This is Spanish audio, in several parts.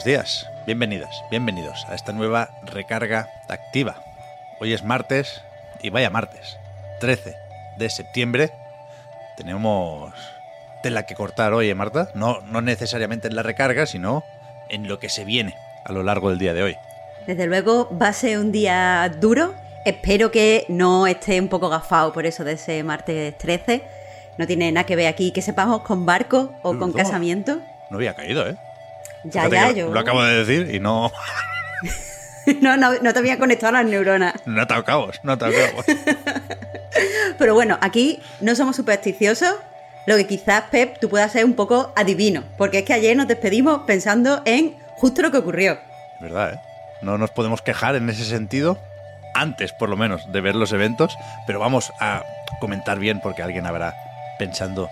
buenos días. Bienvenidas, bienvenidos a esta nueva recarga activa. Hoy es martes y vaya martes, 13 de septiembre. Tenemos tela que cortar hoy, ¿eh, Marta? No, no necesariamente en la recarga, sino en lo que se viene a lo largo del día de hoy. Desde luego va a ser un día duro. Espero que no esté un poco gafado por eso de ese martes 13. No tiene nada que ver aquí que sepamos con barco o con casamiento. No había caído, ¿eh? Ya, Fíjate ya, yo. Lo acabo de decir y no, no, no, no te había conectado las neuronas. no he atado cabos, no he atado cabos. Pero bueno, aquí no somos supersticiosos. Lo que quizás, Pep, tú puedas ser un poco adivino. Porque es que ayer nos despedimos pensando en justo lo que ocurrió. Es verdad, ¿eh? No nos podemos quejar en ese sentido, antes por lo menos de ver los eventos, pero vamos a comentar bien porque alguien habrá pensando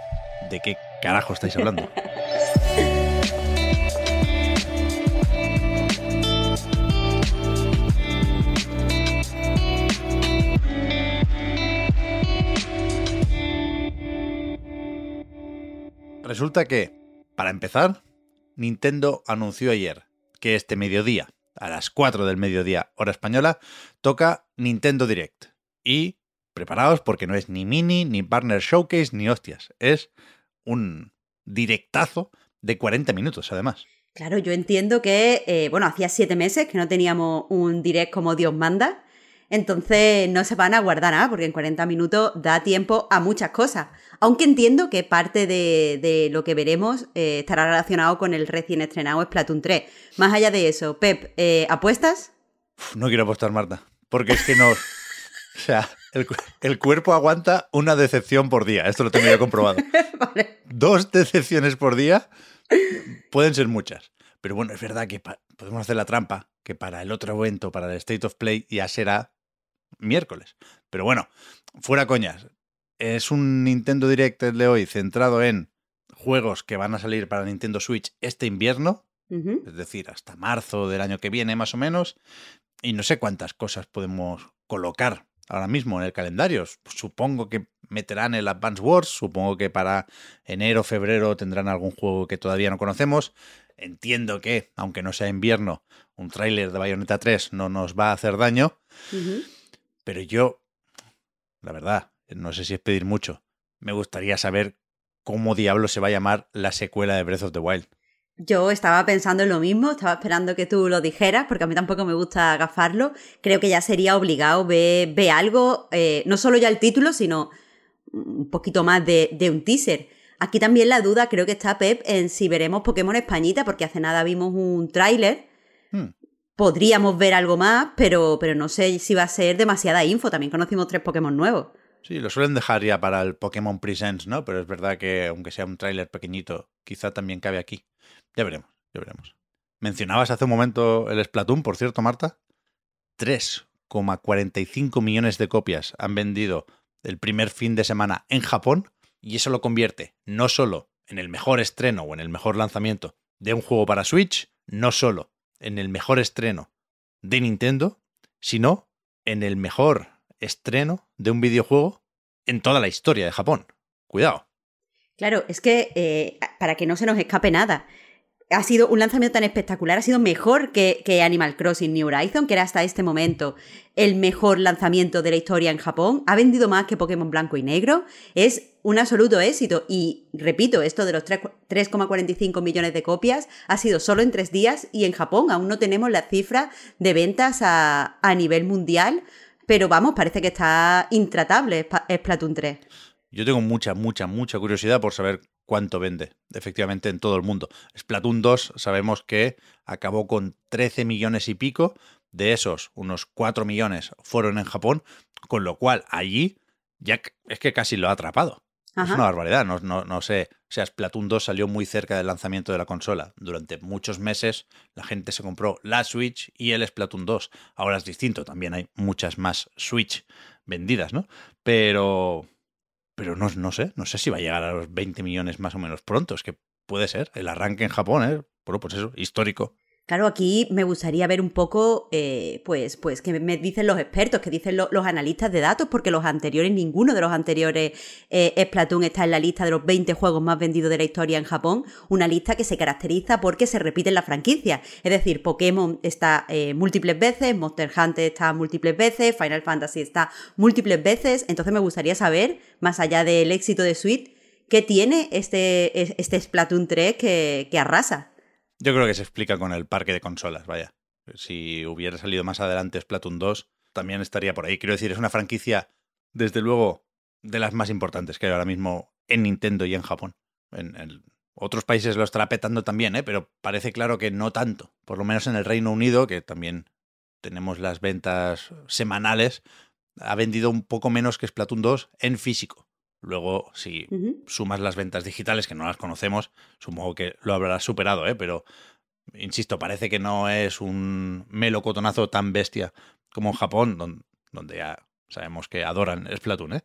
de qué carajo estáis hablando. Resulta que, para empezar, Nintendo anunció ayer que este mediodía, a las 4 del mediodía, hora española, toca Nintendo Direct. Y preparaos porque no es ni mini, ni partner showcase, ni hostias. Es un directazo de 40 minutos, además. Claro, yo entiendo que, eh, bueno, hacía siete meses que no teníamos un direct como Dios manda. Entonces no se van a guardar nada, porque en 40 minutos da tiempo a muchas cosas. Aunque entiendo que parte de, de lo que veremos eh, estará relacionado con el recién estrenado Splatoon 3. Más allá de eso, Pep, eh, ¿apuestas? Uf, no quiero apostar, Marta, porque es que no... O sea, el, cu- el cuerpo aguanta una decepción por día. Esto lo tengo yo comprobado. Vale. Dos decepciones por día pueden ser muchas. Pero bueno, es verdad que podemos hacer la trampa, que para el otro evento, para el State of Play, ya será miércoles. Pero bueno, fuera coñas. Es un Nintendo Direct el de hoy centrado en juegos que van a salir para Nintendo Switch este invierno, es decir, hasta marzo del año que viene más o menos. Y no sé cuántas cosas podemos colocar ahora mismo en el calendario. Supongo que meterán el Advance Wars, supongo que para enero, febrero tendrán algún juego que todavía no conocemos. Entiendo que, aunque no sea invierno, un tráiler de Bayonetta 3 no nos va a hacer daño, pero yo, la verdad, no sé si es pedir mucho, me gustaría saber cómo diablo se va a llamar la secuela de Breath of the Wild. Yo estaba pensando en lo mismo, estaba esperando que tú lo dijeras, porque a mí tampoco me gusta agafarlo. Creo que ya sería obligado ver, ver algo, eh, no solo ya el título, sino un poquito más de, de un teaser. Aquí también la duda creo que está Pep en si veremos Pokémon Españita, porque hace nada vimos un tráiler. Hmm. Podríamos ver algo más, pero, pero no sé si va a ser demasiada info. También conocimos tres Pokémon nuevos. Sí, lo suelen dejar ya para el Pokémon Presents, ¿no? Pero es verdad que aunque sea un tráiler pequeñito, quizá también cabe aquí. Ya veremos, ya veremos. Mencionabas hace un momento el Splatoon, por cierto, Marta. 3,45 millones de copias han vendido el primer fin de semana en Japón y eso lo convierte no solo en el mejor estreno o en el mejor lanzamiento de un juego para Switch, no solo en el mejor estreno de Nintendo, sino en el mejor estreno de un videojuego en toda la historia de Japón. Cuidado. Claro, es que eh, para que no se nos escape nada, ha sido un lanzamiento tan espectacular, ha sido mejor que, que Animal Crossing New Horizon, que era hasta este momento el mejor lanzamiento de la historia en Japón. Ha vendido más que Pokémon Blanco y Negro. Es un absoluto éxito. Y repito, esto de los 3 3,45 millones de copias ha sido solo en tres días y en Japón aún no tenemos la cifra de ventas a, a nivel mundial. Pero vamos, parece que está intratable Splatoon 3. Yo tengo mucha, mucha, mucha curiosidad por saber cuánto vende, efectivamente, en todo el mundo. Splatoon 2 sabemos que acabó con 13 millones y pico. De esos, unos 4 millones fueron en Japón, con lo cual allí ya es que casi lo ha atrapado. Es una barbaridad, no, no, no sé. O sea, Splatoon 2 salió muy cerca del lanzamiento de la consola. Durante muchos meses la gente se compró la Switch y el Splatoon 2. Ahora es distinto, también hay muchas más Switch vendidas, ¿no? Pero, pero no, no sé, no sé si va a llegar a los 20 millones más o menos pronto. Es que puede ser. El arranque en Japón, ¿eh? Bueno, pues eso, histórico. Claro, aquí me gustaría ver un poco, eh, pues, pues, que me dicen los expertos, que dicen los analistas de datos, porque los anteriores, ninguno de los anteriores eh, Splatoon está en la lista de los 20 juegos más vendidos de la historia en Japón, una lista que se caracteriza porque se repite en la franquicia. Es decir, Pokémon está eh, múltiples veces, Monster Hunter está múltiples veces, Final Fantasy está múltiples veces, entonces me gustaría saber, más allá del éxito de Switch, qué tiene este, este Splatoon 3 que, que arrasa. Yo creo que se explica con el parque de consolas, vaya. Si hubiera salido más adelante Splatoon 2, también estaría por ahí. Quiero decir, es una franquicia, desde luego, de las más importantes que hay ahora mismo en Nintendo y en Japón. En, otros países lo estará petando también, ¿eh? pero parece claro que no tanto. Por lo menos en el Reino Unido, que también tenemos las ventas semanales, ha vendido un poco menos que Splatoon 2 en físico. Luego, si sumas las ventas digitales, que no las conocemos, supongo que lo habrás superado, ¿eh? Pero, insisto, parece que no es un melocotonazo tan bestia como en Japón, donde, ya sabemos que adoran Splatoon, ¿eh?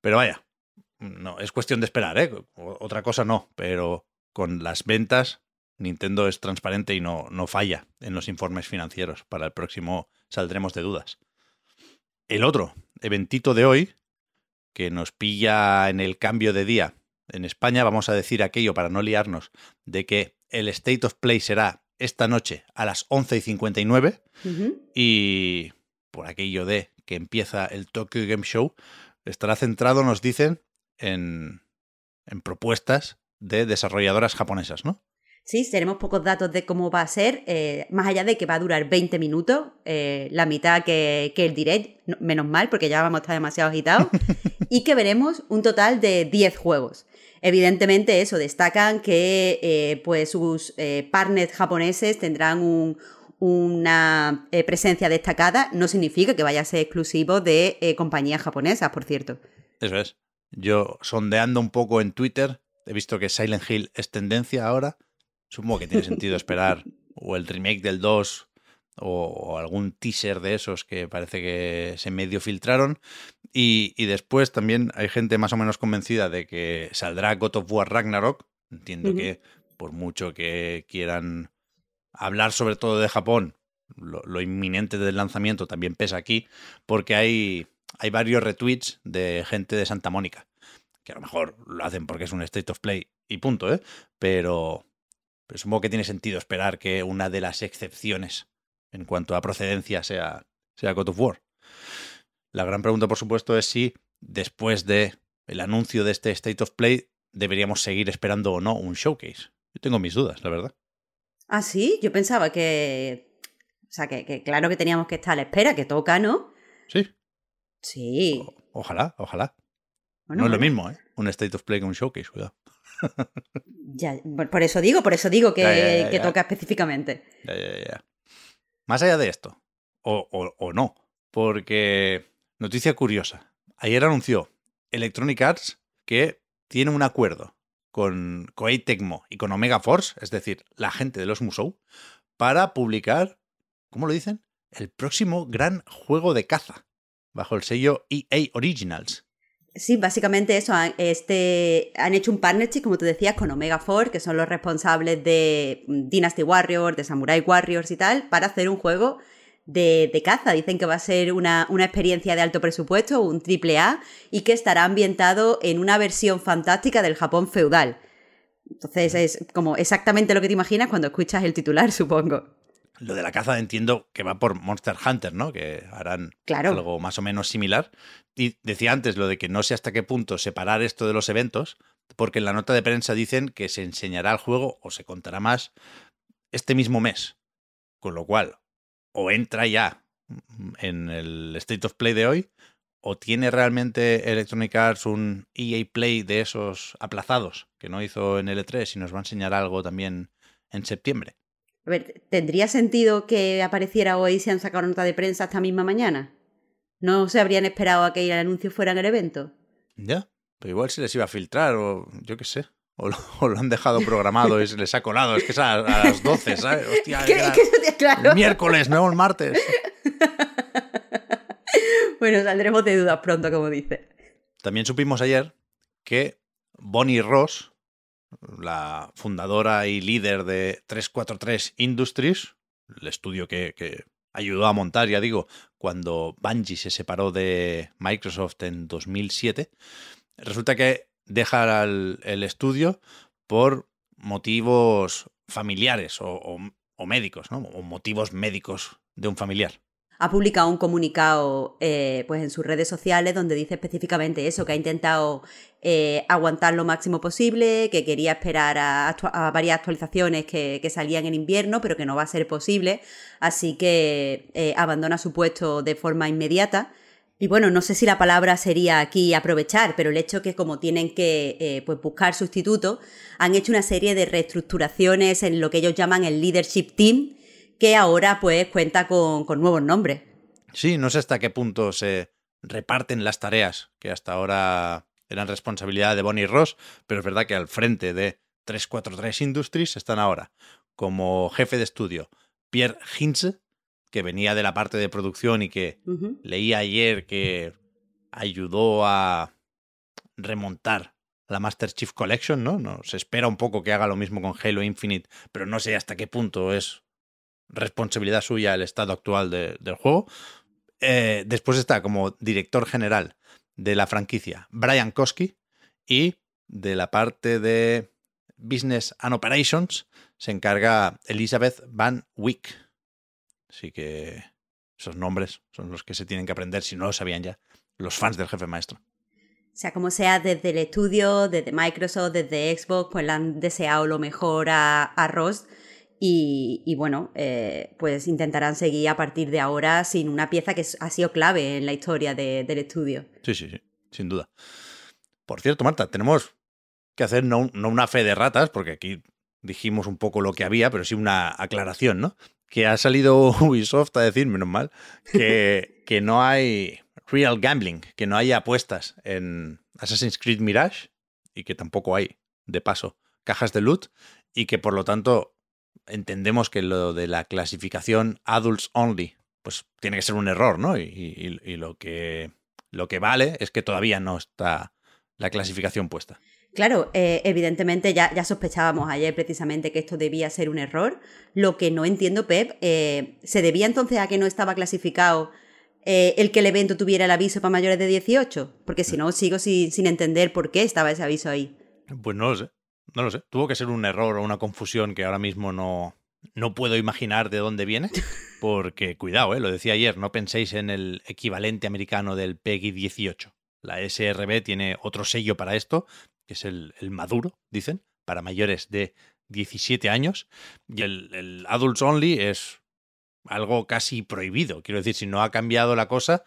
Pero vaya, no, es cuestión de esperar, ¿eh? Otra cosa no, pero con las ventas, Nintendo es transparente y no, no falla en los informes financieros. Para el próximo saldremos de dudas. El otro eventito de hoy que nos pilla en el cambio de día. En España vamos a decir aquello para no liarnos de que el State of Play será esta noche a las 11 y 59 y por aquello de que empieza el Tokyo Game Show, estará centrado, nos dicen, en, en propuestas de desarrolladoras japonesas, ¿no? Sí, tenemos pocos datos de cómo va a ser, eh, más allá de que va a durar 20 minutos, eh, la mitad que, el direct, menos mal, porque ya vamos a estar demasiado agitados, y que veremos un total de 10 juegos. Evidentemente eso, destacan que eh, pues sus partners japoneses tendrán una presencia destacada, no significa que vaya a ser exclusivo de compañías japonesas, por cierto. Eso es. Yo sondeando un poco en Twitter, he visto que Silent Hill es tendencia ahora Supongo que tiene sentido esperar o el remake del 2 o, algún teaser de esos que parece que se medio filtraron. Y, después también hay gente más o menos convencida de que saldrá God of War Ragnarok. Entiendo que por mucho que quieran hablar sobre todo de Japón, lo, inminente del lanzamiento también pesa aquí, porque hay, hay varios retweets de gente de Santa Mónica, que a lo mejor lo hacen porque es un state of play y punto, ¿eh? Pero, pero supongo que tiene sentido esperar que una de las excepciones en cuanto a procedencia sea, sea God of War. La gran pregunta, por supuesto, es si después de el anuncio de este State of Play deberíamos seguir esperando o no un showcase. Yo tengo mis dudas, la verdad. Ah, sí, yo pensaba que. O sea, que, claro que teníamos que estar a la espera, que toca, ¿no? Sí. Sí. ojalá, ojalá. no es lo mismo, ¿eh? Un State of Play que un showcase, cuidado ya, por eso digo, por eso digo que, toca específicamente. Más allá de esto, o, no, porque noticia curiosa. Ayer anunció Electronic Arts que tiene un acuerdo con Koei Tecmo y con Omega Force, es decir, la gente de los Musou, para publicar, ¿cómo lo dicen? El próximo gran juego de caza, bajo el sello EA Originals. Sí, básicamente eso. Este, han hecho un partnership, como tú decías, con Omega Force, que son los responsables de mm, Dynasty Warriors, de Samurai Warriors y tal, para hacer un juego de, caza. Dicen que va a ser una, experiencia de alto presupuesto, un triple A, y que estará ambientado en una versión fantástica del Japón feudal. Entonces es como exactamente lo que te imaginas cuando escuchas el titular, supongo. Lo de la caza entiendo que va por Monster Hunter, ¿no? Que harán algo más o menos similar. Y decía antes lo de que no sé hasta qué punto separar esto de los eventos, porque en la nota de prensa dicen que se enseñará el juego o se contará más este mismo mes. Con lo cual, o entra ya en el State of Play de hoy, o tiene realmente Electronic Arts un EA Play de esos aplazados que no hizo en L3 y nos va a enseñar algo también en septiembre. A ver, ¿tendría sentido que apareciera hoy si han sacado nota de prensa esta misma mañana? ¿No se habrían esperado a que el anuncio fuera en el evento? Ya, pero igual se les iba a filtrar o yo qué sé. O lo, han dejado programado y se les ha colado. Es que es a, las 12, ¿sabes? Hostia, ¿Qué, claro. miércoles, no el martes. bueno, saldremos de dudas pronto, como dice. También supimos ayer que Bonnie Ross, la fundadora y líder de 343 Industries, el estudio que, que ayudó a montar, ya digo, cuando Bungie se separó de Microsoft en 2007, resulta que deja el, estudio por motivos familiares o, o médicos, ¿no? o motivos médicos de un familiar ha publicado un comunicado eh, pues en sus redes sociales donde dice específicamente eso, que ha intentado eh, aguantar lo máximo posible, que quería esperar a, varias actualizaciones que, salían en invierno, pero que no va a ser posible, así que eh, abandona su puesto de forma inmediata. Y bueno, no sé si la palabra sería aquí aprovechar, pero el hecho que como tienen que pues buscar sustituto, han hecho una serie de reestructuraciones en lo que ellos llaman el Leadership Team, que ahora pues cuenta con, nuevos nombres. Sí, no sé hasta qué punto se reparten las tareas que hasta ahora eran responsabilidad de Bonnie Ross, pero es verdad que al frente de 343 Industries están ahora como jefe de estudio Pierre Hinze, que venía de la parte de producción y que leí ayer que ayudó a remontar la Master Chief Collection, ¿no? ¿no? Se espera un poco que haga lo mismo con Halo Infinite, pero no sé hasta qué punto es responsabilidad suya el estado actual del juego. Eh, después está como director general de la franquicia Brian Koski y de la parte de Business and Operations se encarga Elizabeth Van Wyck. Así que esos nombres son los que se tienen que aprender, si no lo sabían ya, los fans del jefe maestro. O sea, como sea, desde el estudio, desde Microsoft, desde Xbox, pues le han deseado lo mejor a, a Ross y, bueno, eh, pues intentarán seguir a partir de ahora sin una pieza que ha sido clave en la historia del estudio. Sí, sí, sí, sin duda. Por cierto, Marta, tenemos que hacer no, una fe de ratas, porque aquí dijimos un poco lo que había, pero sí una aclaración, ¿no? Que ha salido Ubisoft a decir, menos mal, que, que no hay real gambling, que no hay apuestas en Assassin's Creed Mirage y que tampoco hay, de paso, cajas de loot y que por lo tanto entendemos que lo de la clasificación adults only, pues tiene que ser un error, ¿no? Y, lo, que, lo que vale es que todavía no está la clasificación puesta. Claro, eh, evidentemente ya, ya, sospechábamos ayer precisamente que esto debía ser un error. Lo que no entiendo, Pep, eh, ¿se debía entonces a que no estaba clasificado eh, el que el evento tuviera el aviso para mayores de 18? Porque si no, sigo sin, sin entender por qué estaba ese aviso ahí. Pues no lo sé. No lo sé. Tuvo que ser un error o una confusión que ahora mismo no, no puedo imaginar de dónde viene. Porque, cuidado, ¿eh? lo decía ayer, no penséis en el equivalente americano del PEGI 18. La SRB tiene otro sello para esto, que es el, maduro, dicen, para mayores de 17 años. Y el, el Adults Only es algo casi prohibido. Quiero decir, si no ha cambiado la cosa,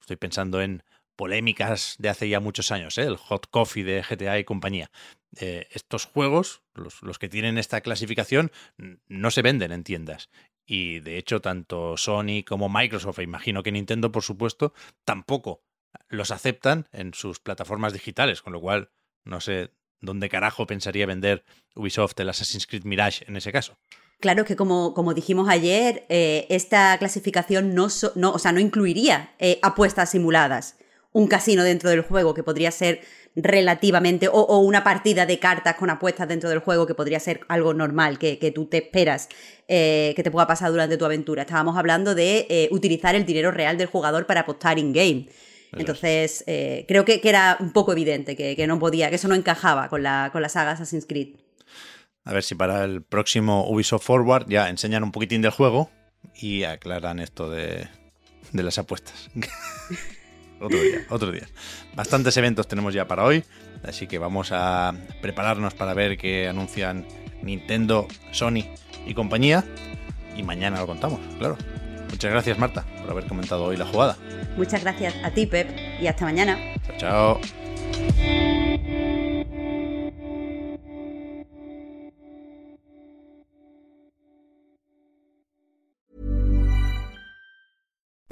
estoy pensando en polémicas de hace ya muchos años, ¿eh? el hot coffee de GTA y compañía. Eh, estos juegos, los, que tienen esta clasificación, no se venden en tiendas. Y de hecho, tanto Sony como Microsoft, e imagino que Nintendo, por supuesto, tampoco los aceptan en sus plataformas digitales, con lo cual no sé dónde carajo pensaría vender Ubisoft el Assassin's Creed Mirage en ese caso. Claro que como, como dijimos ayer, eh, esta clasificación no, no, o sea, no incluiría apuestas simuladas un casino dentro del juego, que podría ser relativamente, o, una partida de cartas con apuestas dentro del juego, que podría ser algo normal, que, tú te esperas eh, que te pueda pasar durante tu aventura. Estábamos hablando de eh, utilizar el dinero real del jugador para apostar in-game. Entonces, eh, creo que, era un poco evidente que, no podía, que eso no encajaba con la, con la saga Assassin's Creed. A ver si para el próximo Ubisoft Forward ya enseñan un poquitín del juego y aclaran esto de, de las apuestas. otro día, otro día. Bastantes eventos tenemos ya para hoy, así que vamos a prepararnos para ver qué anuncian Nintendo, Sony y compañía. Y mañana lo contamos, claro. Muchas gracias, Marta, por haber comentado hoy la jugada. Muchas gracias a ti, Pep, y hasta mañana. Chao, chao.